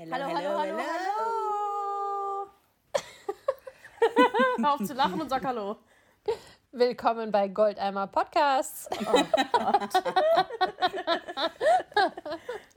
Hello, Hallo, hello, hallo, hallo, hallo. Hör auf zu lachen und sag Hallo. Willkommen bei Goldeimer Podcasts.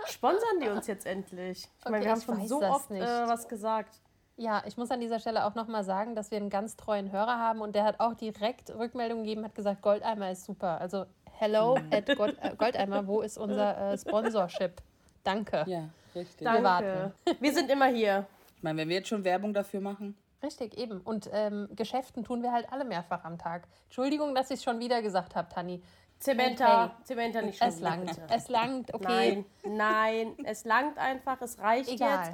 Sponsern die uns jetzt endlich? Ich meine, Okay, wir haben schon so oft nicht. äh, was gesagt. Ja, ich muss an dieser Stelle auch nochmal sagen, dass wir einen ganz treuen Hörer haben und der hat auch direkt Rückmeldung gegeben, hat gesagt, Goldeimer ist super. Also hello at Gold, äh, Goldeimer, wo ist unser äh, Sponsorship? Danke. Ja, richtig. Danke. warten. Wir sind immer hier. Ich meine, wenn wir jetzt schon Werbung dafür machen. Richtig, eben. Und ähm, Geschäften tun wir halt alle mehrfach am Tag. Entschuldigung, dass ich es schon wieder gesagt habe, Tanni. Zementa, Okay. Zementa nicht schon Es langt. bitte. Es langt, okay. Nein, nein, es langt einfach, es reicht Egal.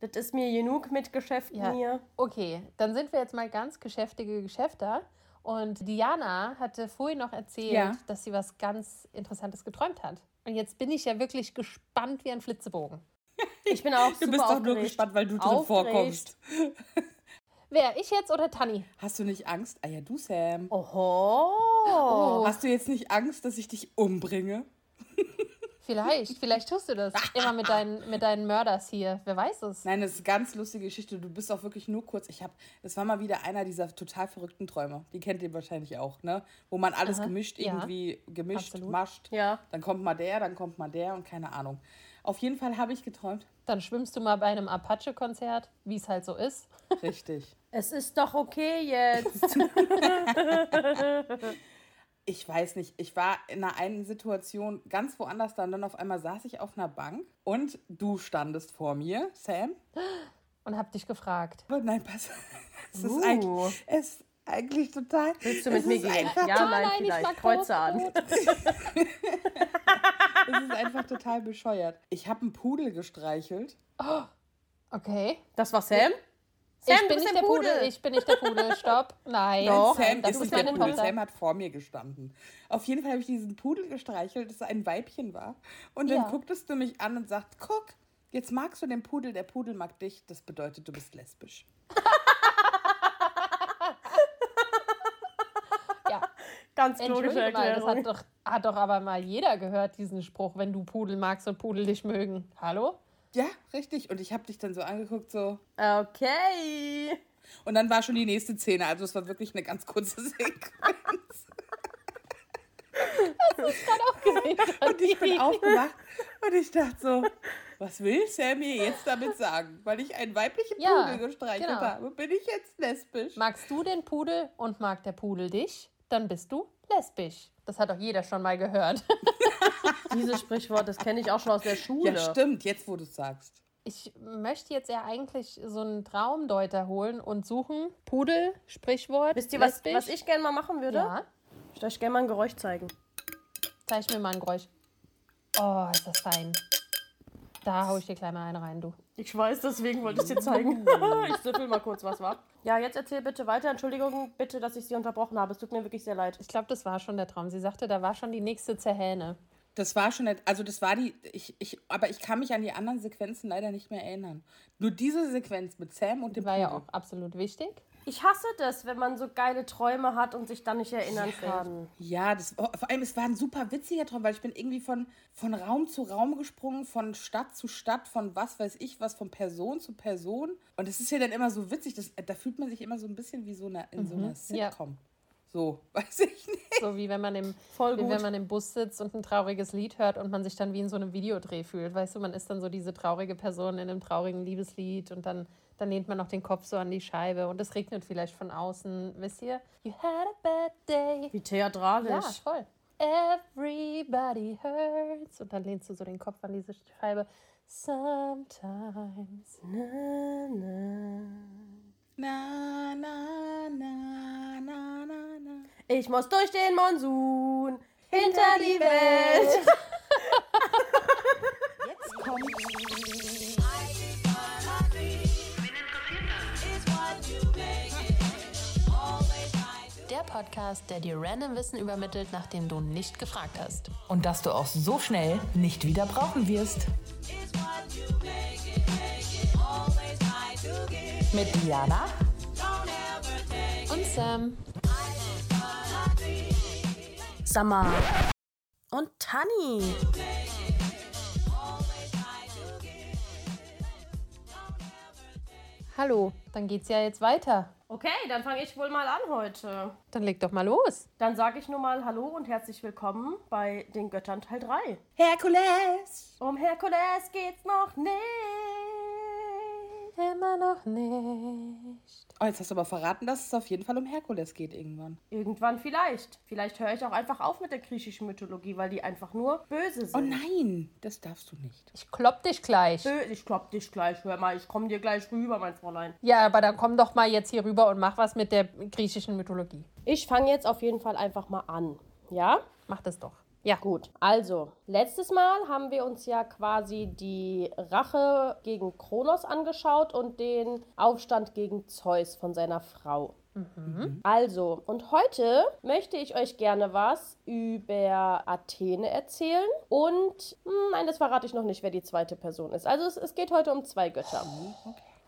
jetzt. Das ist mir genug mit Geschäften Ja. hier. Okay, dann sind wir jetzt mal ganz geschäftige Geschäfter. Und Diana hatte vorhin noch erzählt, Ja. dass sie was ganz Interessantes geträumt hat. Und jetzt bin ich ja wirklich gespannt wie ein Flitzebogen. Ich bin auch Du super bist doch nur aufgeregt. gespannt, weil du drin Aufgeregt. vorkommst. Wer, ich jetzt oder Tanni? Hast du nicht Angst? Ah ja, du, Sam. Oho. Hast du jetzt nicht Angst, dass ich dich umbringe? Vielleicht, vielleicht tust du das. Immer mit deinen, mit deinen Mörders hier. Wer weiß es? Nein, das ist eine ganz lustige Geschichte. Du bist auch wirklich nur kurz. Ich habe, das war mal wieder einer dieser total verrückten Träume. Die kennt ihr wahrscheinlich auch, ne? Wo man alles Aha, gemischt ja. irgendwie gemischt, Absolut. mascht. Ja. Dann kommt mal der, dann kommt mal der und keine Ahnung. Auf jeden Fall habe ich geträumt. Dann schwimmst du mal bei einem Apache-Konzert, wie es halt so ist. Richtig. Es ist doch okay jetzt. Ich weiß nicht, ich war in einer einen Situation ganz woanders da und dann auf einmal saß ich auf einer Bank und du standest vor mir, Sam. Und hab dich gefragt. Aber nein, pass. Es ist, Uh. eigentlich, es ist eigentlich total. Willst du mit mir ist gehen? Ja, nein, nein, ich vielleicht. mag Kreuze an. Es ist einfach total bescheuert. Ich habe einen Pudel gestreichelt. Okay. Das war Sam? Sam, ich du bin nicht der Pudel. Pudel. Ich bin nicht der Pudel. Stopp. Nein. Doch. Sam das ist nicht der Pudel. Tochter. Sam hat vor mir gestanden. Auf jeden Fall habe ich diesen Pudel gestreichelt, das ein Weibchen war. Und dann Ja. gucktest du mich an und sagt, guck, jetzt magst du den Pudel, der Pudel mag dich. Das bedeutet, du bist lesbisch. Ja. Ganz logische Entschuldige mal, das Erklärung. hat doch, hat doch aber mal jeder gehört, diesen Spruch, wenn du Pudel magst und Pudel dich mögen. Hallo? Ja, richtig. Und ich habe dich dann so angeguckt, so. Okay. Und dann war schon die nächste Szene. Also es war wirklich eine ganz kurze Sequenz. Und ich bin aufgewacht und ich dachte so, was will Sam mir jetzt damit sagen? Weil ich einen weiblichen Ja, Pudel gestreichelt genau. habe, bin ich jetzt lesbisch? Magst du den Pudel und mag der Pudel dich, dann bist du lesbisch. Das hat doch jeder schon mal gehört. Dieses Sprichwort, das kenne ich auch schon aus der Schule. Ja, stimmt, jetzt wo du es sagst. Ich möchte jetzt ja eigentlich so einen Traumdeuter holen und suchen. Pudel, Sprichwort. Wisst ihr, was, lesbisch. was ich gerne mal machen würde? Ja, Ich würde euch gerne mal ein Geräusch zeigen. zeig mir mal ein Geräusch. Oh, ist das fein. Da hau ich dir gleich mal eine rein, du. Ich weiß, deswegen wollte ich es dir zeigen. ich süffel mal kurz, was war. Ja, jetzt erzähl bitte weiter. Entschuldigung bitte, dass ich Sie unterbrochen habe. Es tut mir wirklich sehr leid. Ich glaube, das war schon der Traum. Sie sagte, da war schon die nächste Zerhähne. Das war schon, also das war die, ich, ich, aber ich kann mich an die anderen Sequenzen leider nicht mehr erinnern. Nur diese Sequenz mit Sam und dem War ja Pudel. auch absolut wichtig. Ich hasse das, wenn man so geile Träume hat und sich dann nicht erinnern kann. Ja, das, oh, vor allem, es war ein super witziger Traum, weil ich bin irgendwie von, von Raum zu Raum gesprungen, von Stadt zu Stadt, von was weiß ich was, von Person zu Person. Und es ist ja dann immer so witzig, das, da fühlt man sich immer so ein bisschen wie so eine, in so einer ja. Sitcom. So, weiß ich nicht. So wie wenn man im, Voll wie wenn man im Bus sitzt und ein trauriges Lied hört und man sich dann wie in so einem Videodreh fühlt. Weißt du, man ist dann so diese traurige Person in einem traurigen Liebeslied und dann, dann lehnt man noch den Kopf so an die Scheibe und es regnet vielleicht von außen. Wisst ihr? You had a bad day. Wie theatralisch. Ja, voll. Everybody hurts. Und dann lehnst du so den Kopf an diese Scheibe. Sometimes. Na, na. Na, na, na, na, na, na. Ich muss durch den Monsun hinter die Welt. Jetzt kommt Der Podcast, der dir random Wissen übermittelt, nachdem du nicht gefragt hast. Und dass du auch so schnell nicht wieder brauchen wirst. Mit Diana Und Sam. Summer. Und Tanni. Hallo, dann geht's ja jetzt weiter. Okay, dann fange ich wohl mal an heute. Dann leg doch mal los. Dann sage ich nur mal Hallo und herzlich willkommen bei den Göttern Teil 3. Herkules! Um Herkules geht's noch nicht. Immer noch nicht. Oh, jetzt hast du aber verraten, dass es auf jeden Fall um Herkules geht irgendwann. Irgendwann vielleicht. Vielleicht höre ich auch einfach auf mit der griechischen Mythologie, weil die einfach nur böse sind. Oh nein, das darfst du nicht. Ich klopp dich gleich. Bö- Ich klopp dich gleich. Hör mal, ich komme dir gleich rüber, mein Fräulein. Ja, aber dann komm doch mal jetzt hier rüber und mach was mit der griechischen Mythologie. Ich fange jetzt auf jeden Fall einfach mal an. Ja? Mach das doch. Ja. Gut, also, letztes Mal haben wir uns ja quasi die Rache gegen Kronos angeschaut und den Aufstand gegen Zeus von seiner Frau. Also, und heute möchte ich euch gerne was über Athene erzählen. Und, hm, nein, das verrate ich noch nicht, wer die zweite Person ist. Also, es, es geht heute um zwei Götter.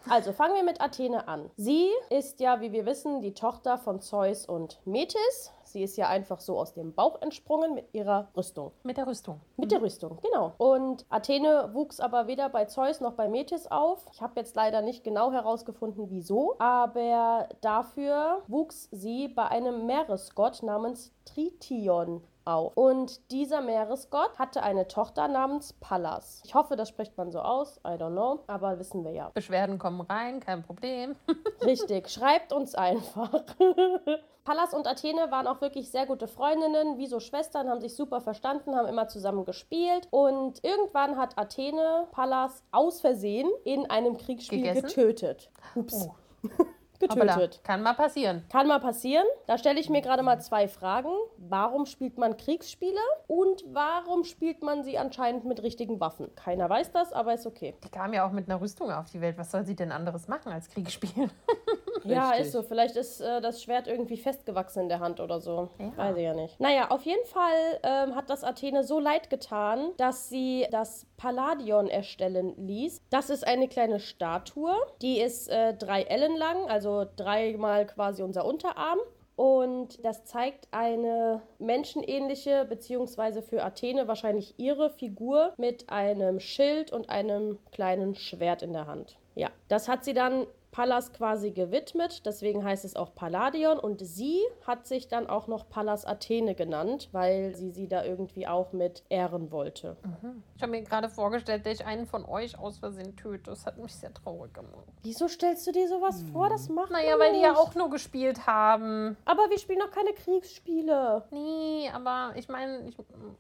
Also fangen wir mit Athene an. Sie ist ja, wie wir wissen, die Tochter von Zeus und Metis. Sie ist ja einfach so aus dem Bauch entsprungen mit ihrer Rüstung. Mit der Rüstung. Mit der Rüstung, genau. Und Athene wuchs aber weder bei Zeus noch bei Metis auf. Ich habe jetzt leider nicht genau herausgefunden, wieso. Aber dafür wuchs sie bei einem Meeresgott namens Trition auf. Und dieser Meeresgott hatte eine Tochter namens Pallas. Ich hoffe, das spricht man so aus. I don't know. Aber wissen wir ja. Beschwerden kommen rein, kein Problem. Richtig, schreibt uns einfach. Pallas und Athene waren auch wirklich sehr gute Freundinnen, wie so Schwestern, haben sich super verstanden, haben immer zusammen gespielt. Und irgendwann hat Athene Pallas aus Versehen in einem Kriegsspiel Gegessen? getötet. Ups. Oh. Getötet. kann mal passieren. Kann mal passieren. Da stelle ich mir gerade mal zwei Fragen. Warum spielt man Kriegsspiele? Und warum spielt man sie anscheinend mit richtigen Waffen? Keiner weiß das, aber ist okay. Die kam ja auch mit einer Rüstung auf die Welt. Was soll sie denn anderes machen als Krieg spielen? Ja, Richtig. ist so. Vielleicht ist äh, das Schwert irgendwie festgewachsen in der Hand oder so. Ja. Weiß ich ja nicht. Naja, auf jeden Fall ähm, hat das Athene so leid getan, dass sie das Palladion erstellen ließ. Das ist eine kleine Statue. Die ist äh, drei Ellen lang, also dreimal quasi unser Unterarm. Und das zeigt eine menschenähnliche, beziehungsweise für Athene wahrscheinlich ihre Figur mit einem Schild und einem kleinen Schwert in der Hand. Ja, das hat sie dann Pallas quasi gewidmet, deswegen heißt es auch Palladion und sie hat sich dann auch noch Pallas Athene genannt, weil sie sie da irgendwie auch mit ehren wollte. Ich habe mir gerade vorgestellt, dass ich einen von euch aus Versehen töte. Das hat mich sehr traurig gemacht. Wieso stellst du dir sowas vor? Das macht Naja, weil die ja nicht. auch nur gespielt haben. Aber wir spielen noch keine Kriegsspiele. Nee, aber ich meine,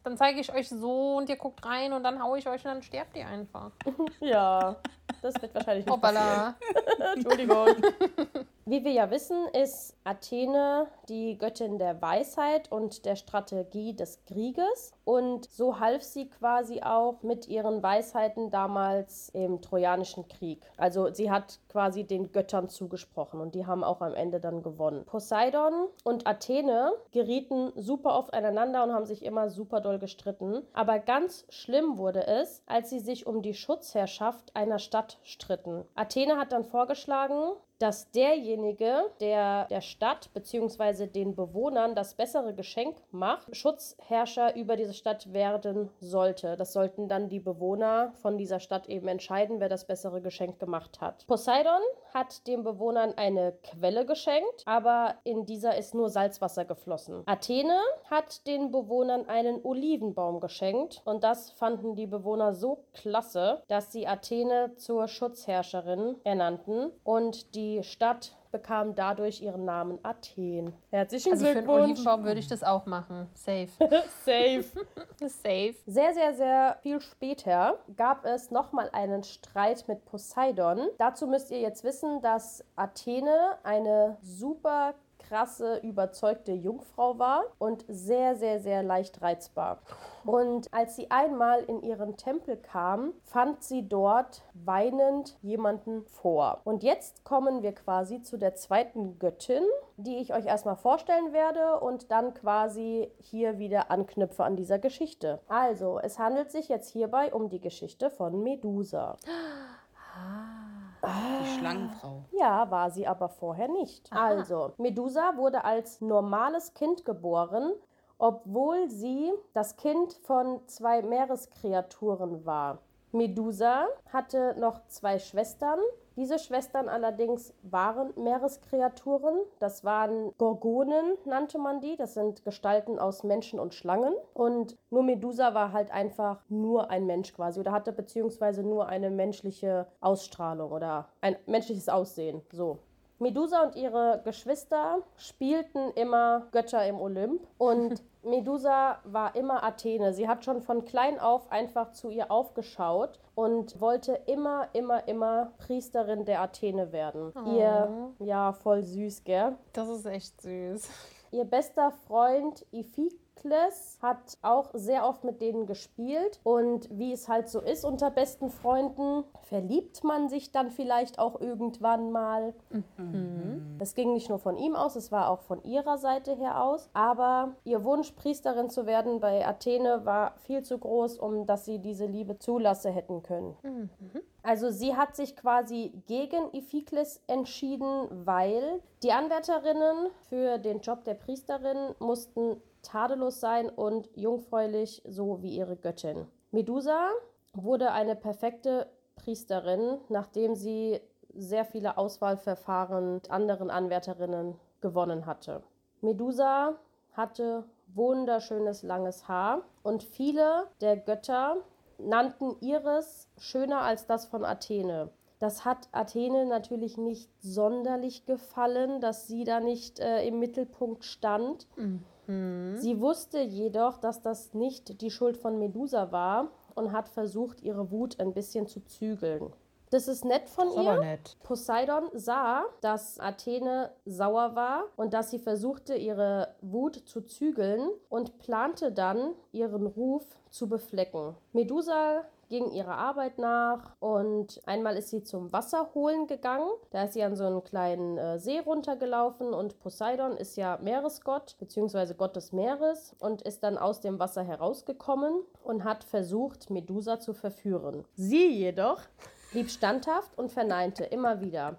dann zeige ich euch so und ihr guckt rein und dann haue ich euch und dann sterbt ihr einfach. Ja, das wird wahrscheinlich nicht passieren. Hoppala. Entschuldigung. Wie wir ja wissen, ist Athene die Göttin der Weisheit und der Strategie des Krieges. Und so half sie quasi auch mit ihren Weisheiten damals im Trojanischen Krieg. Also sie hat quasi den Göttern zugesprochen und die haben auch am Ende dann gewonnen. Poseidon und Athene gerieten super oft aneinander und haben sich immer super doll gestritten. Aber ganz schlimm wurde es, als sie sich um die Schutzherrschaft einer Stadt stritten. Athene hat dann vorgeschlagen, dass derjenige, der der Stadt bzw. den Bewohnern das bessere Geschenk macht, Schutzherrscher über diese Stadt werden sollte. Das sollten dann die Bewohner von dieser Stadt eben entscheiden, wer das bessere Geschenk gemacht hat. Poseidon hat den Bewohnern eine Quelle geschenkt, aber in dieser ist nur Salzwasser geflossen. Athene hat den Bewohnern einen Olivenbaum geschenkt und das fanden die Bewohner so klasse, dass sie Athene zur Schutzherrscherin ernannten und die Stadt bekam dadurch ihren Namen Athen. Herzlichen Also für einen Glückwunsch. Olivenbaum würde ich das auch machen. Safe. Safe. Safe. Sehr, sehr, sehr viel später gab es nochmal einen Streit mit Poseidon. Dazu müsst ihr jetzt wissen, dass Athene eine super krasse, überzeugte Jungfrau war und sehr, sehr, sehr leicht reizbar. Und als sie einmal in ihren Tempel kam, fand sie dort weinend jemanden vor. Und jetzt kommen wir quasi zu der zweiten Göttin, die ich euch erstmal vorstellen werde und dann quasi hier wieder anknüpfe an dieser Geschichte. Also, es handelt sich jetzt hierbei um die Geschichte von Medusa. Die Schlangenfrau. Ja, war sie aber vorher nicht. Also, Medusa wurde als normales Kind geboren, obwohl sie das Kind von zwei Meereskreaturen war. Medusa hatte noch zwei Schwestern. Diese Schwestern allerdings waren Meereskreaturen. Das waren Gorgonen, nannte man die. Das sind Gestalten aus Menschen und Schlangen. Und nur Medusa war halt einfach nur ein Mensch quasi oder hatte beziehungsweise nur eine menschliche Ausstrahlung oder ein menschliches Aussehen. So. Medusa und ihre Geschwister spielten immer Götter im Olymp und Medusa war immer Athene. Sie hat schon von klein auf einfach zu ihr aufgeschaut und wollte immer, immer, immer Priesterin der Athene werden. Oh. Ihr, ja, voll süß, gell? Das ist echt süß. Ihr bester Freund Iphik Herakles hat auch sehr oft mit denen gespielt und wie es halt so ist unter besten Freunden, verliebt man sich dann vielleicht auch irgendwann mal. Mhm. Das ging nicht nur von ihm aus, es war auch von ihrer Seite her aus, aber ihr Wunsch, Priesterin zu werden bei Athene war viel zu groß, um dass sie diese Liebe zulasse hätten können. Mhm. Also sie hat sich quasi gegen Iphikles entschieden, weil die Anwärterinnen für den Job der Priesterin mussten tadellos sein und jungfräulich, so wie ihre Göttin. Medusa wurde eine perfekte Priesterin, nachdem sie sehr viele Auswahlverfahren mit anderen Anwärterinnen gewonnen hatte. Medusa hatte wunderschönes langes Haar und viele der Götter nannten ihres schöner als das von Athene. Das hat Athene natürlich nicht sonderlich gefallen, dass sie da nicht äh, im Mittelpunkt stand. Mhm. Mhm. Sie wusste jedoch, dass das nicht die Schuld von Medusa war und hat versucht, ihre Wut ein bisschen zu zügeln. Das ist nett von ist ihr. Nett. Poseidon sah, dass Athene sauer war und dass sie versuchte, ihre Wut zu zügeln und plante dann, ihren Ruf zu beflecken. Medusa ging ihrer Arbeit nach und einmal ist sie zum Wasser holen gegangen. Da ist sie an so einen kleinen äh, See runtergelaufen und Poseidon ist ja Meeresgott bzw. Gott des Meeres und ist dann aus dem Wasser herausgekommen und hat versucht, Medusa zu verführen. Sie jedoch blieb standhaft und verneinte immer wieder.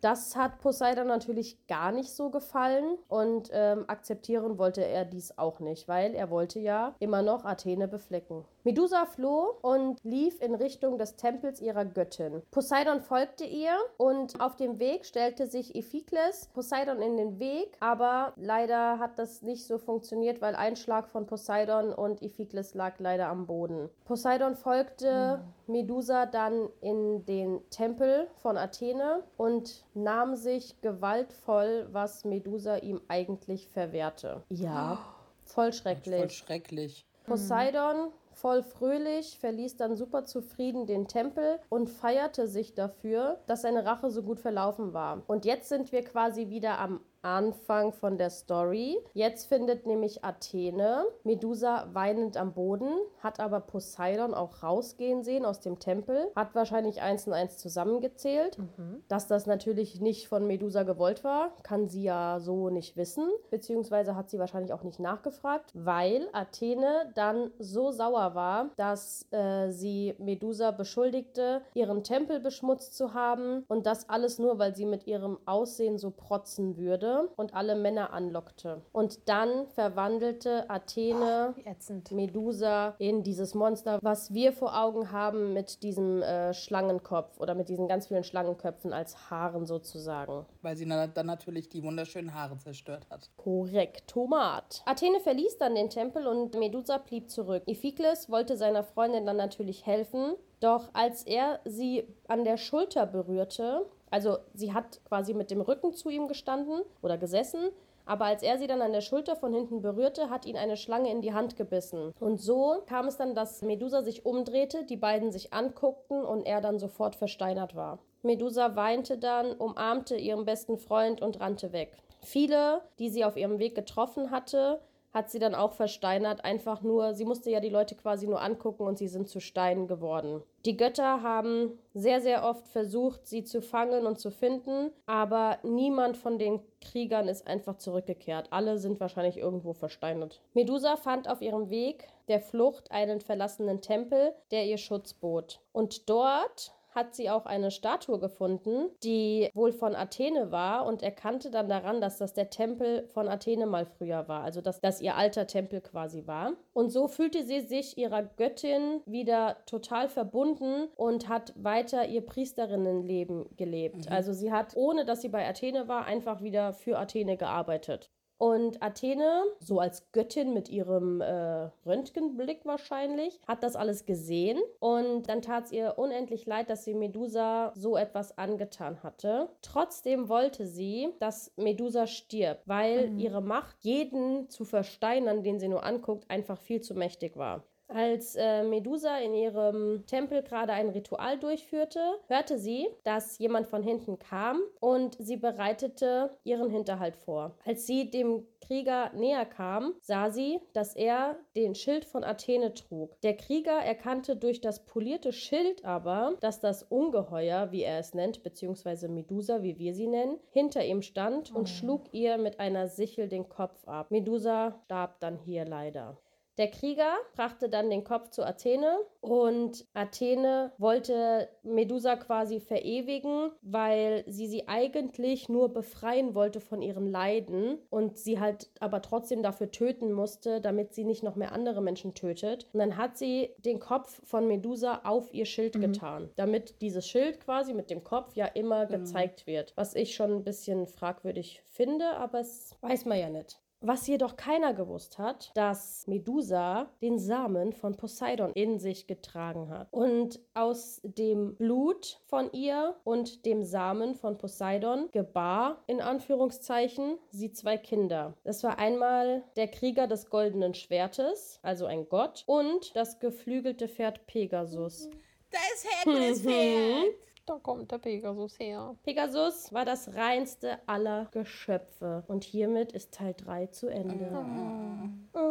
Das hat Poseidon natürlich gar nicht so gefallen und ähm, akzeptieren wollte er dies auch nicht, weil er wollte ja immer noch Athene beflecken. Medusa floh und lief in Richtung des Tempels ihrer Göttin. Poseidon folgte ihr und auf dem Weg stellte sich Iphikles Poseidon in den Weg, aber leider hat das nicht so funktioniert, weil ein Schlag von Poseidon und Iphikles lag leider am Boden. Poseidon folgte mhm. Medusa dann in den Tempel von Athene und nahm sich gewaltvoll, was Medusa ihm eigentlich verwehrte. Ja, voll schrecklich. Voll schrecklich. Poseidon voll fröhlich, verließ dann super zufrieden den Tempel und feierte sich dafür, dass seine Rache so gut verlaufen war. Und jetzt sind wir quasi wieder am Anfang von der Story. Jetzt findet nämlich Athene Medusa weinend am Boden, hat aber Poseidon auch rausgehen sehen aus dem Tempel, hat wahrscheinlich eins und eins zusammengezählt. Mhm. Dass das natürlich nicht von Medusa gewollt war, kann sie ja so nicht wissen, beziehungsweise hat sie wahrscheinlich auch nicht nachgefragt, weil Athene dann so sauer war, dass äh, sie Medusa beschuldigte, ihren Tempel beschmutzt zu haben und das alles nur, weil sie mit ihrem Aussehen so protzen würde und alle Männer anlockte. Und dann verwandelte Athene oh, Medusa in dieses Monster, was wir vor Augen haben mit diesem äh, Schlangenkopf oder mit diesen ganz vielen Schlangenköpfen als Haaren sozusagen. Weil sie dann natürlich die wunderschönen Haare zerstört hat. Korrekt, Tomat. Athene verließ dann den Tempel und Medusa blieb zurück. Iphikles wollte seiner Freundin dann natürlich helfen, doch als er sie an der Schulter berührte, also sie hat quasi mit dem Rücken zu ihm gestanden oder gesessen, aber als er sie dann an der Schulter von hinten berührte, hat ihn eine Schlange in die Hand gebissen. Und so kam es dann, dass Medusa sich umdrehte, die beiden sich anguckten und er dann sofort versteinert war. Medusa weinte dann, umarmte ihren besten Freund und rannte weg. Viele, die sie auf ihrem Weg getroffen hatte, hat sie dann auch versteinert, einfach nur, sie musste ja die Leute quasi nur angucken und sie sind zu Steinen geworden. Die Götter haben sehr, sehr oft versucht, sie zu fangen und zu finden, aber niemand von den Kriegern ist einfach zurückgekehrt. Alle sind wahrscheinlich irgendwo versteinert. Medusa fand auf ihrem Weg der Flucht einen verlassenen Tempel, der ihr Schutz bot. Und dort hat sie auch eine Statue gefunden, die wohl von Athene war und erkannte dann daran, dass das der Tempel von Athene mal früher war, also dass das ihr alter Tempel quasi war. Und so fühlte sie sich ihrer Göttin wieder total verbunden und hat weiter ihr Priesterinnenleben gelebt. Also sie hat, ohne dass sie bei Athene war, einfach wieder für Athene gearbeitet. Und Athene, so als Göttin mit ihrem äh, Röntgenblick wahrscheinlich, hat das alles gesehen. Und dann tat es ihr unendlich leid, dass sie Medusa so etwas angetan hatte. Trotzdem wollte sie, dass Medusa stirbt, weil ihre Macht, jeden zu versteinern, den sie nur anguckt, einfach viel zu mächtig war. Als äh, Medusa in ihrem Tempel gerade ein Ritual durchführte, hörte sie, dass jemand von hinten kam und sie bereitete ihren Hinterhalt vor. Als sie dem Krieger näher kam, sah sie, dass er den Schild von Athene trug. Der Krieger erkannte durch das polierte Schild aber, dass das Ungeheuer, wie er es nennt, beziehungsweise Medusa, wie wir sie nennen, hinter ihm stand und schlug ihr mit einer Sichel den Kopf ab. Medusa starb dann hier leider. Der Krieger brachte dann den Kopf zu Athene und Athene wollte Medusa quasi verewigen, weil sie sie eigentlich nur befreien wollte von ihren Leiden und sie halt aber trotzdem dafür töten musste, damit sie nicht noch mehr andere Menschen tötet. Und dann hat sie den Kopf von Medusa auf ihr Schild getan, damit dieses Schild quasi mit dem Kopf ja immer gezeigt wird. Was ich schon ein bisschen fragwürdig finde, aber es weiß man ja nicht. Was jedoch keiner gewusst hat, dass Medusa den Samen von Poseidon in sich getragen hat. Und aus dem Blut von ihr und dem Samen von Poseidon gebar, in Anführungszeichen, sie zwei Kinder. Das war einmal der Krieger des goldenen Schwertes, also ein Gott, und das geflügelte Pferd Pegasus. Da ist Herkules Pferd. Da kommt der Pegasus her. Pegasus war das reinste aller Geschöpfe. Und hiermit ist Teil 3 zu Ende.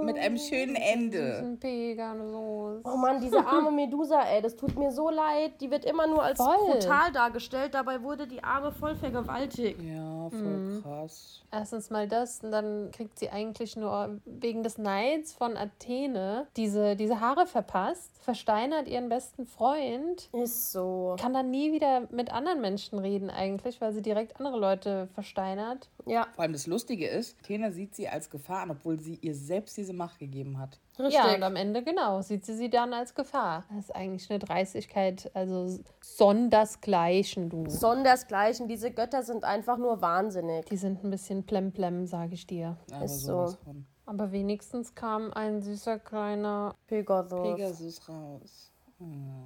Mit einem schönen Ende. Ein Pegasus. Oh Mann, diese arme Medusa, ey, das tut mir so leid. Die wird immer nur als Voll. brutal dargestellt. Dabei wurde die Arme voll vergewaltigt. Ja, voll krass. Erstens mal das und dann kriegt sie eigentlich nur wegen des Neids von Athene diese, diese Haare verpasst, versteinert ihren besten Freund, Ist so. kann dann nie wieder mit anderen Menschen reden eigentlich, weil sie direkt andere Leute versteinert. Ja, Vor allem das Lustige ist, Athena sieht sie als Gefahr an, obwohl sie ihr selbst diese Macht gegeben hat. richtig. Ja, und am Ende genau, sieht sie sie dann als Gefahr. Das ist eigentlich eine Dreistigkeit, also sondersgleichen, du. Sondersgleichen, diese Götter sind einfach nur wahnsinnig. Die sind ein bisschen plemplem, sage ich dir. Aber Ist sowas so. Aber wenigstens kam ein süßer kleiner, Pegasus. Pegasus raus.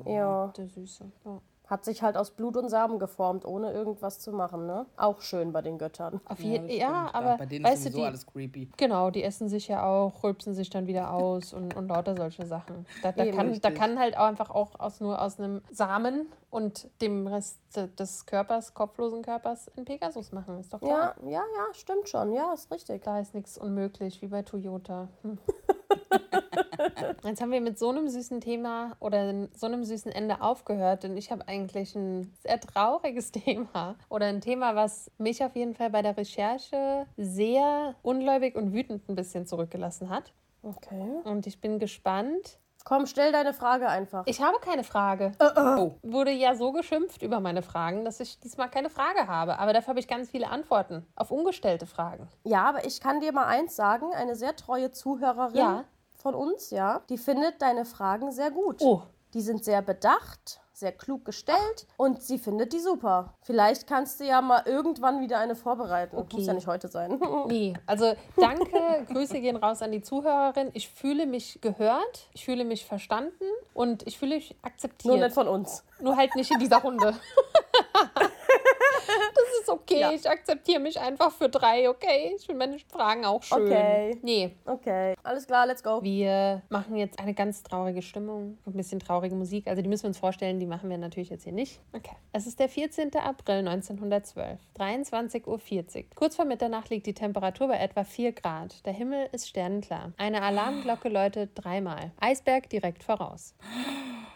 Ja, der Süße. Ja. Hat sich halt aus Blut und Samen geformt, ohne irgendwas zu machen, ne? Auch schön bei den Göttern. Auf Ja, ja, aber bei denen weißt ist sowieso die, alles creepy. genau, die essen sich ja auch, rülpsen sich dann wieder aus und, und lauter solche Sachen. Da, da, Eben. kann, da kann halt auch einfach auch aus, nur aus einem Samen und dem Rest des Körpers, kopflosen Körpers, ein Pegasus machen. Ist doch klar. Ja, ja, ja, stimmt schon. Ja, ist richtig. Da ist nichts unmöglich, wie bei Toyota. Hm. Jetzt haben wir mit so einem süßen Thema oder so einem süßen Ende aufgehört, denn ich habe eigentlich ein sehr trauriges Thema oder ein Thema, was mich auf jeden Fall bei der Recherche sehr ungläubig und wütend ein bisschen zurückgelassen hat. Okay. Und ich bin gespannt. Komm, stell deine Frage einfach. Ich habe keine Frage. Oh, Wurde ja so geschimpft über meine Fragen, dass ich diesmal keine Frage habe. Aber dafür habe ich ganz viele Antworten auf ungestellte Fragen. Ja, aber ich kann dir mal eins sagen, eine sehr treue Zuhörerin Ja. Von uns, ja, die findet deine Fragen sehr gut. Oh, Die sind sehr bedacht, sehr klug gestellt und sie findet die super. Vielleicht kannst du ja mal irgendwann wieder eine vorbereiten. Muss ja nicht heute sein. Nee, also danke, Grüße gehen raus an die Zuhörerin. Ich fühle mich gehört, ich fühle mich verstanden und ich fühle mich Nur akzeptiert. nicht von uns. Nur halt nicht in dieser Runde. ist okay, Ja. ich akzeptiere mich einfach für drei, okay? Ich finde meine Fragen auch schön. Okay. Nee, Okay, alles klar, let's go. wir machen jetzt eine ganz traurige Stimmung, ein bisschen traurige Musik. Also die müssen wir uns vorstellen, die machen wir natürlich jetzt hier nicht. Okay. Es ist der 14. April 1912, 23.40 Uhr. Kurz vor Mitternacht liegt die Temperatur bei etwa 4 Grad. Der Himmel ist sternenklar. Eine Alarmglocke läutet dreimal. Eisberg direkt voraus.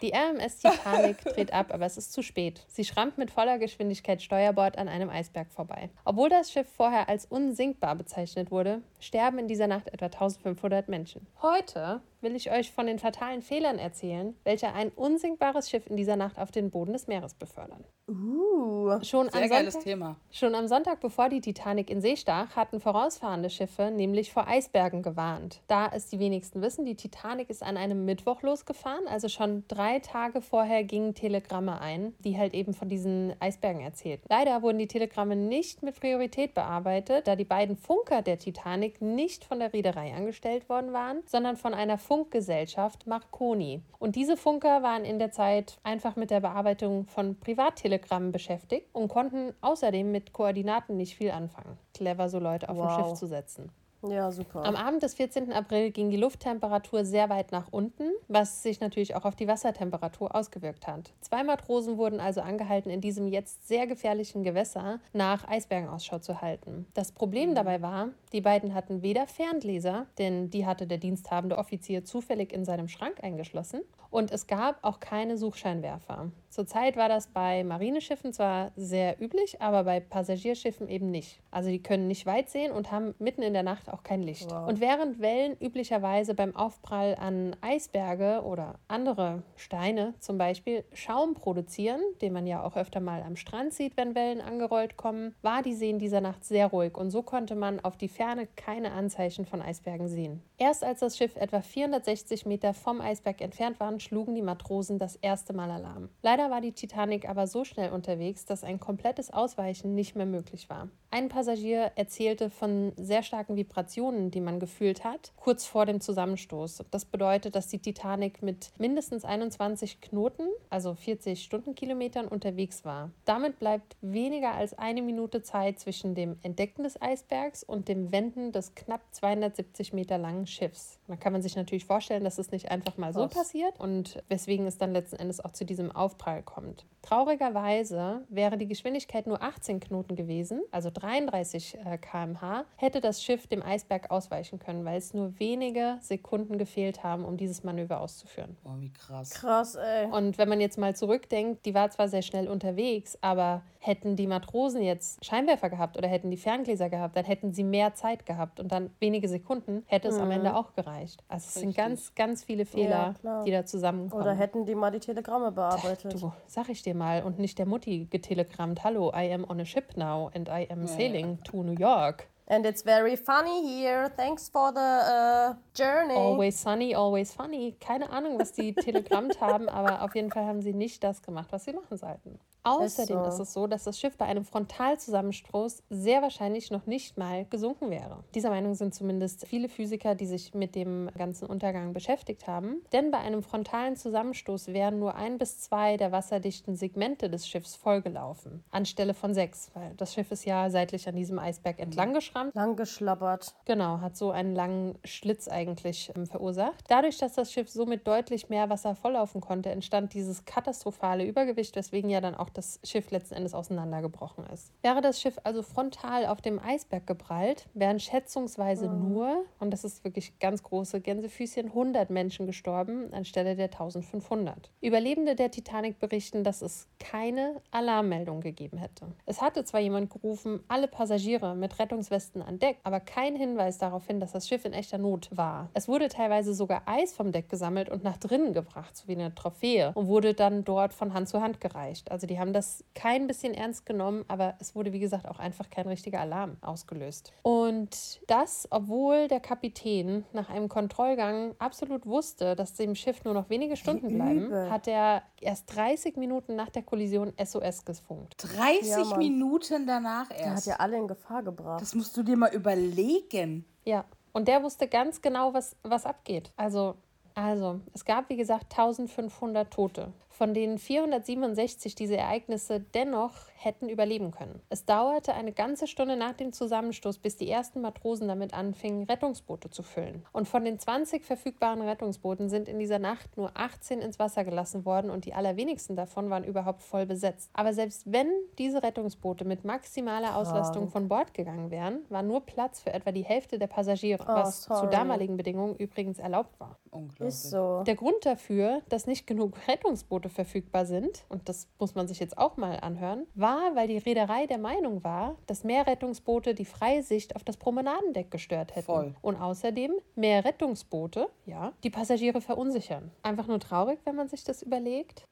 Die RMS Titanic dreht ab, aber es ist zu spät. Sie schrammt mit voller Geschwindigkeit Steuerbord an einem Eisberg vorbei. Obwohl das Schiff vorher als unsinkbar bezeichnet wurde, sterben in dieser Nacht etwa 1500 Menschen. Heute will ich euch von den fatalen Fehlern erzählen, welche ein unsinkbares Schiff in dieser Nacht auf den Boden des Meeres befördern. Uh, Schon Sehr am, geiles Sonntag, Thema. schon am Sonntag, bevor die Titanic in See stach, hatten vorausfahrende Schiffe nämlich vor Eisbergen gewarnt. Da es die wenigsten wissen, die Titanic ist an einem Mittwoch losgefahren, also schon drei Tage vorher gingen Telegramme ein, die halt eben von diesen Eisbergen erzählten. Leider wurden die Telegramme nicht mit Priorität bearbeitet, da die beiden Funker der Titanic nicht von der Reederei angestellt worden waren, sondern von einer Funkgesellschaft Marconi. Und diese Funker waren in der Zeit einfach mit der Bearbeitung von Privattelegrammen beschäftigt und konnten außerdem mit Koordinaten nicht viel anfangen. Clever, so Leute auf Wow. ein Schiff zu setzen. Ja, super. Am Abend des 14. April ging die Lufttemperatur sehr weit nach unten, was sich natürlich auch auf die Wassertemperatur ausgewirkt hat. Zwei Matrosen wurden also angehalten, in diesem jetzt sehr gefährlichen Gewässer nach Eisbergen Ausschau zu halten. Das Problem dabei war, die beiden hatten weder Ferngläser, denn die hatte der diensthabende Offizier zufällig in seinem Schrank eingeschlossen, und es gab auch keine Suchscheinwerfer. Zurzeit war das bei Marineschiffen zwar sehr üblich, aber bei Passagierschiffen eben nicht. Also die können nicht weit sehen und haben mitten in der Nacht auch kein Licht. Wow. Und während Wellen üblicherweise beim Aufprall an Eisberge oder andere Steine zum Beispiel Schaum produzieren, den man ja auch öfter mal am Strand sieht, wenn Wellen angerollt kommen, war die See in dieser Nacht sehr ruhig und so konnte man auf die Ferne keine Anzeichen von Eisbergen sehen. Erst als das Schiff etwa 460 Meter vom Eisberg entfernt war, schlugen die Matrosen das erste Mal Alarm. Leider war die Titanic aber so schnell unterwegs, dass ein komplettes Ausweichen nicht mehr möglich war. Ein Passagier erzählte von sehr starken Vibrationen, die man gefühlt hat, kurz vor dem Zusammenstoß. Das bedeutet, dass die Titanic mit mindestens 21 Knoten, also 40 Stundenkilometern, unterwegs war. Damit bleibt weniger als eine Minute Zeit zwischen dem Entdecken des Eisbergs und dem Wenden des knapp 270 Meter langen Schiffs. Da kann man sich natürlich vorstellen, dass es nicht einfach mal so Krass. passiert und weswegen es dann letzten Endes auch zu diesem Aufprall kommt. Traurigerweise wäre die Geschwindigkeit nur 18 Knoten gewesen, also 33 äh, km/h, hätte das Schiff dem Eisberg ausweichen können, weil es nur wenige Sekunden gefehlt haben, um dieses Manöver auszuführen. Boah, wie krass. Krass, ey. Und wenn man jetzt mal zurückdenkt, die war zwar sehr schnell unterwegs, aber hätten die Matrosen jetzt Scheinwerfer gehabt oder hätten die Ferngläser gehabt, dann hätten sie mehr Zeit gehabt und dann wenige Sekunden hätte es am Ende auch gereicht. Also es sind Richtig. ganz, ganz viele Fehler, klar. die da zusammenkommen. Oder hätten die mal die Telegramme bearbeitet. Du, sag ich dir mal, und nicht der Mutti getelegrammt, hallo, I am on a ship now and I am sailing to New York. And it's very funny here. Thanks for the uh, journey. Always sunny, always funny. Keine Ahnung, was die telegrammt haben, aber auf jeden Fall haben sie nicht das gemacht, was sie machen sollten. Außerdem so. ist es so, dass das Schiff bei einem Frontalzusammenstoß sehr wahrscheinlich noch nicht mal gesunken wäre. Dieser Meinung sind zumindest viele Physiker, die sich mit dem ganzen Untergang beschäftigt haben. Denn bei einem frontalen Zusammenstoß wären nur ein bis zwei der wasserdichten Segmente des Schiffs vollgelaufen, anstelle von sechs, weil das Schiff ist ja seitlich an diesem Eisberg entlang geschrammt. Lang geschlabbert. Genau, hat so einen langen Schlitz eigentlich ähm, verursacht. Dadurch, dass das Schiff somit deutlich mehr Wasser volllaufen konnte, entstand dieses katastrophale Übergewicht, weswegen ja dann auch das Schiff letzten Endes auseinandergebrochen ist. Wäre das Schiff also frontal auf dem Eisberg geprallt, wären schätzungsweise nur, und das ist wirklich ganz große Gänsefüßchen, 100 Menschen gestorben anstelle der 1500. Überlebende der Titanic berichten, dass es keine Alarmmeldung gegeben hätte. Es hatte zwar jemand gerufen, alle Passagiere mit Rettungswesten an Deck, aber kein Hinweis darauf hin, dass das Schiff in echter Not war. Es wurde teilweise sogar Eis vom Deck gesammelt und nach drinnen gebracht, so wie eine Trophäe, und wurde dann dort von Hand zu Hand gereicht. Also die haben das kein bisschen ernst genommen, aber es wurde, wie gesagt, auch einfach kein richtiger Alarm ausgelöst. Und das, obwohl der Kapitän nach einem Kontrollgang absolut wusste, dass dem Schiff nur noch wenige Stunden bleiben, hat er erst 30 Minuten nach der Kollision SOS gefunkt. 30 Ja. Minuten danach Der hat erst. ja alle in Gefahr gebracht. Das musst du dir mal überlegen. Ja, und der wusste ganz genau, was, was abgeht. Also, also, es gab, wie gesagt, 1500 Tote, von denen 467 diese Ereignisse dennoch hätten überleben können. Es dauerte eine ganze Stunde nach dem Zusammenstoß, bis die ersten Matrosen damit anfingen, Rettungsboote zu füllen. Und von den 20 verfügbaren Rettungsbooten sind in dieser Nacht nur 18 ins Wasser gelassen worden und die allerwenigsten davon waren überhaupt voll besetzt. Aber selbst wenn diese Rettungsboote mit maximaler Auslastung von Bord gegangen wären, war nur Platz für etwa die Hälfte der Passagiere, was zu sorry. damaligen Bedingungen übrigens erlaubt war. Unglaublich. Ist so. Der Grund dafür, dass nicht genug Rettungsboote Rettungsboote verfügbar sind, und das muss man sich jetzt auch mal anhören, war, weil die Reederei der Meinung war, dass mehr Rettungsboote die freie Sicht auf das Promenadendeck gestört hätten. Voll. Und außerdem mehr Rettungsboote, ja, die Passagiere verunsichern. Einfach nur traurig, wenn man sich das überlegt.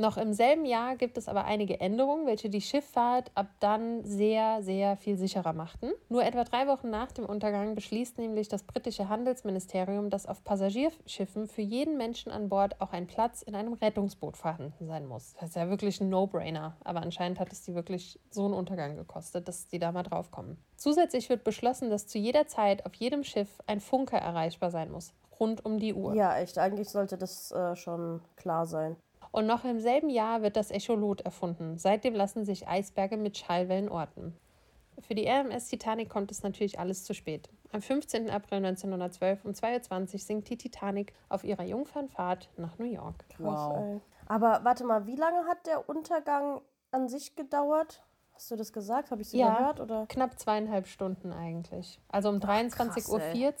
Noch im selben Jahr gibt es aber einige Änderungen, welche die Schifffahrt ab dann sehr, sehr viel sicherer machten. Nur etwa drei Wochen nach dem Untergang beschließt nämlich das britische Handelsministerium, dass auf Passagierschiffen für jeden Menschen an Bord auch ein Platz in einem Rettungsboot vorhanden sein muss. Das ist ja wirklich ein No-Brainer, aber anscheinend hat es die wirklich so einen Untergang gekostet, dass die da mal drauf kommen. Zusätzlich wird beschlossen, dass zu jeder Zeit auf jedem Schiff ein Funker erreichbar sein muss, rund um die Uhr. Ja, echt. Eigentlich sollte das äh, schon klar sein. Und noch im selben Jahr wird das Echolot erfunden. Seitdem lassen sich Eisberge mit Schallwellen orten. Für die RMS Titanic kommt es natürlich alles zu spät. Am 15. April 1912 um 2.20 Uhr sinkt die Titanic auf ihrer Jungfernfahrt nach New York. Krass, Wow. Aber warte mal, wie lange hat der Untergang an sich gedauert? Hast du das gesagt? Habe ich es Ja. überhört? Oder? Knapp zweieinhalb Stunden eigentlich. Also um krass, 23.40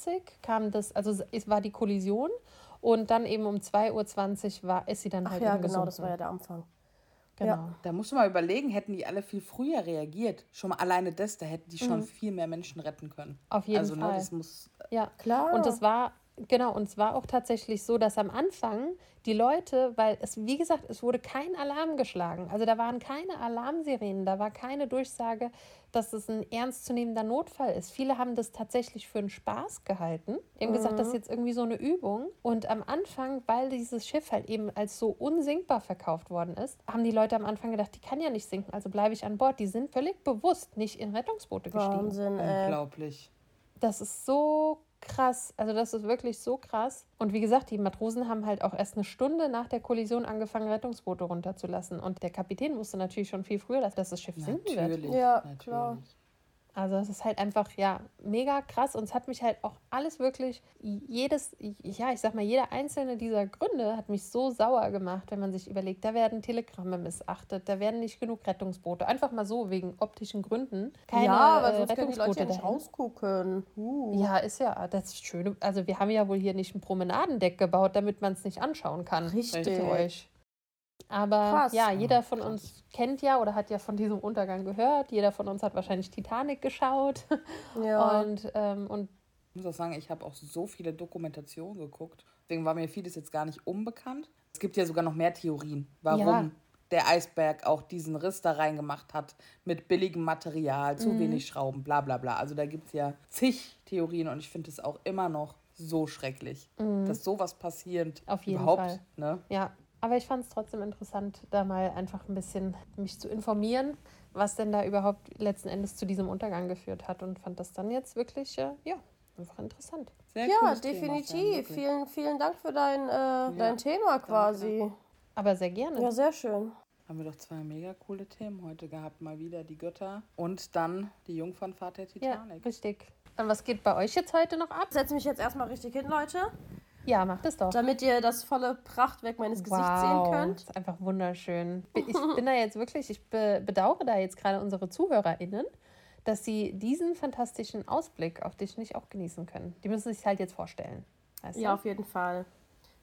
Uhr kam das, also es war die Kollision und dann eben um 2.20 Uhr war, ist sie dann Ach halt ja, genau, das war ja der Anfang. Genau. ja. Da musst du mal überlegen, hätten die alle viel früher reagiert. Schon mal alleine das, da hätten die schon Mhm. viel mehr Menschen retten können. Auf jeden also, Fall. Ne, das muss. Ja, Klar. Und es war, genau, und es war auch tatsächlich so, dass am Anfang die Leute, weil es, wie gesagt, es wurde kein Alarm geschlagen. Also da waren keine Alarmsirenen, da war keine Durchsage, dass es ein ernstzunehmender Notfall ist. Viele haben das tatsächlich für einen Spaß gehalten. Die haben gesagt, das ist jetzt irgendwie so eine Übung. Und am Anfang, weil dieses Schiff halt eben als so unsinkbar verkauft worden ist, haben die Leute am Anfang gedacht, die kann ja nicht sinken, also bleibe ich an Bord. Die sind völlig bewusst nicht in Rettungsboote gestiegen. Wahnsinn, ey. Unglaublich. Das ist so krass. Also das ist wirklich so krass. Und wie gesagt, die Matrosen haben halt auch erst eine Stunde nach der Kollision angefangen, Rettungsboote runterzulassen. Und der Kapitän wusste natürlich schon viel früher, dass das Schiff sinken wird. Natürlich. Ja, natürlich. klar. Also es ist halt einfach, ja, mega krass. Und es hat mich halt auch alles wirklich, jedes, ja, ich sag mal, jeder einzelne dieser Gründe hat mich so sauer gemacht, wenn man sich überlegt, da werden Telegramme missachtet, da werden nicht genug Rettungsboote. Einfach mal so, wegen optischen Gründen. Keine ja, aber äh, sonst können die Leute ja Rettungsboote nicht rausgucken. Uh. Ja, ist ja das Schöne. Also wir haben ja wohl hier nicht ein Promenadendeck gebaut, damit man es nicht anschauen kann. Richtig. Euch. Aber Krass. ja, jeder von uns kennt ja oder hat ja von diesem Untergang gehört. Jeder von uns hat wahrscheinlich Titanic geschaut. Ja. Und, ähm, und Ich muss auch sagen, ich habe auch so viele Dokumentationen geguckt. Deswegen war mir vieles jetzt gar nicht unbekannt. Es gibt ja sogar noch mehr Theorien, warum Ja. der Eisberg auch diesen Riss da reingemacht hat mit billigem Material, Mhm. zu wenig Schrauben, bla bla bla. Also da gibt es ja zig Theorien und ich finde es auch immer noch so schrecklich, dass sowas passiert. Mhm. Auf jeden überhaupt, Fall. Ne? ja, aber ich fand es trotzdem interessant, da mal einfach ein bisschen mich zu informieren, was denn da überhaupt letzten Endes zu diesem Untergang geführt hat. Und fand das dann jetzt wirklich, äh, ja, einfach interessant. Sehr Ja, Thema, definitiv. wirklich. vielen, vielen Dank für dein, äh, dein Thema quasi. Aber sehr gerne. Ja, sehr schön. Haben wir doch zwei mega coole Themen heute gehabt. Mal wieder die Götter und dann die Jungfernfahrt der Ja, Titanic. richtig. Und was geht bei euch jetzt heute noch ab? Ich setze mich jetzt erstmal richtig hin, Leute, Ja, macht es doch. damit ihr das volle Prachtwerk meines Gesichts sehen könnt. ist einfach wunderschön. Ich bin da jetzt wirklich, ich be bedauere da jetzt gerade unsere ZuhörerInnen, dass sie diesen fantastischen Ausblick auf dich nicht auch genießen können. Die müssen sich halt jetzt vorstellen. Weißt Ja, du? auf jeden Fall.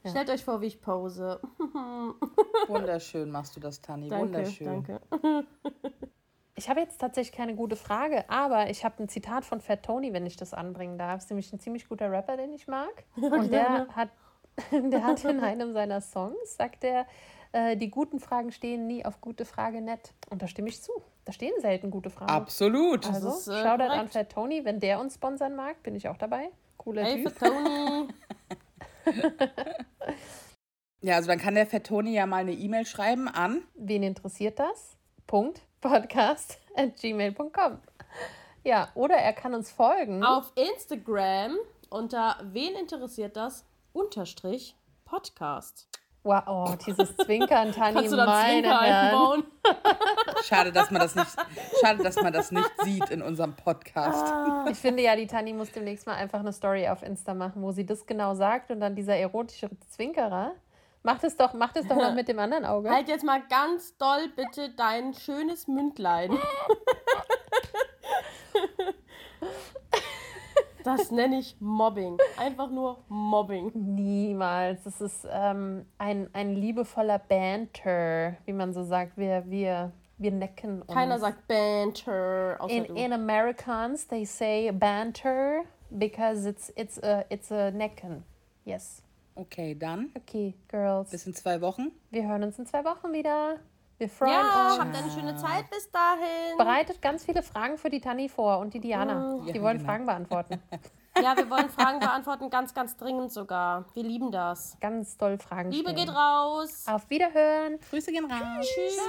Ja. Stellt euch vor, wie ich pose. Wunderschön machst du das, Tani. Danke, Wunderschön. danke. Ich habe jetzt tatsächlich keine gute Frage, aber ich habe ein Zitat von Fat Tony, wenn ich das anbringen darf. Ist nämlich ein ziemlich guter Rapper, den ich mag. Und der hat, der hat in einem seiner Songs, sagt er, äh, die guten Fragen stehen nie auf gute Frage nett. Und da stimme ich zu. Da stehen selten gute Fragen. Absolut. Also, ist, äh, Shoutout an korrekt. Fat Tony, wenn der uns sponsern mag, bin ich auch dabei. Cooler Hey, Typ. für Tony. Ja, also dann kann der Fettoni ja mal eine E-Mail schreiben an. Wen interessiert das? Punkt. Podcast at gmail.com. Ja, oder er kann uns folgen. Auf Instagram unter wen interessiert das? Unterstrich Podcast. Wow, oh, dieses Zwinkern, Tani, Kannst du da meine Herren. Schade, dass man das nicht, schade, dass man das nicht sieht in unserem Podcast. Ich finde ja, die Tani muss demnächst mal einfach eine Story auf Insta machen, wo sie das genau sagt und dann dieser erotische Zwinkerer. Macht es doch, macht es doch mal mit dem anderen Auge. Halt jetzt mal ganz doll bitte dein schönes Das nenne ich Mobbing. Einfach nur Mobbing. Niemals. Das ist ähm, ein, ein liebevoller Banter, wie man so sagt. Wir, wir, wir necken uns. Keiner sagt Banter, in, du. in Americans, they say banter because it's, it's, a, it's a necken. Yes. Okay, dann Okay, Girls. bis in zwei Wochen. Wir hören uns in zwei Wochen wieder. Wir freuen ja, uns. habt eine schöne Zeit bis dahin. Bereitet ganz viele Fragen für die Tani vor und die Diana. die Ja, wollen genau. Fragen beantworten. Ja, wir wollen Fragen beantworten, ganz, ganz dringend sogar. Wir lieben das. Ganz doll Fragen Liebe stellen. geht raus. Auf Wiederhören. Grüße gehen raus. Tschüss.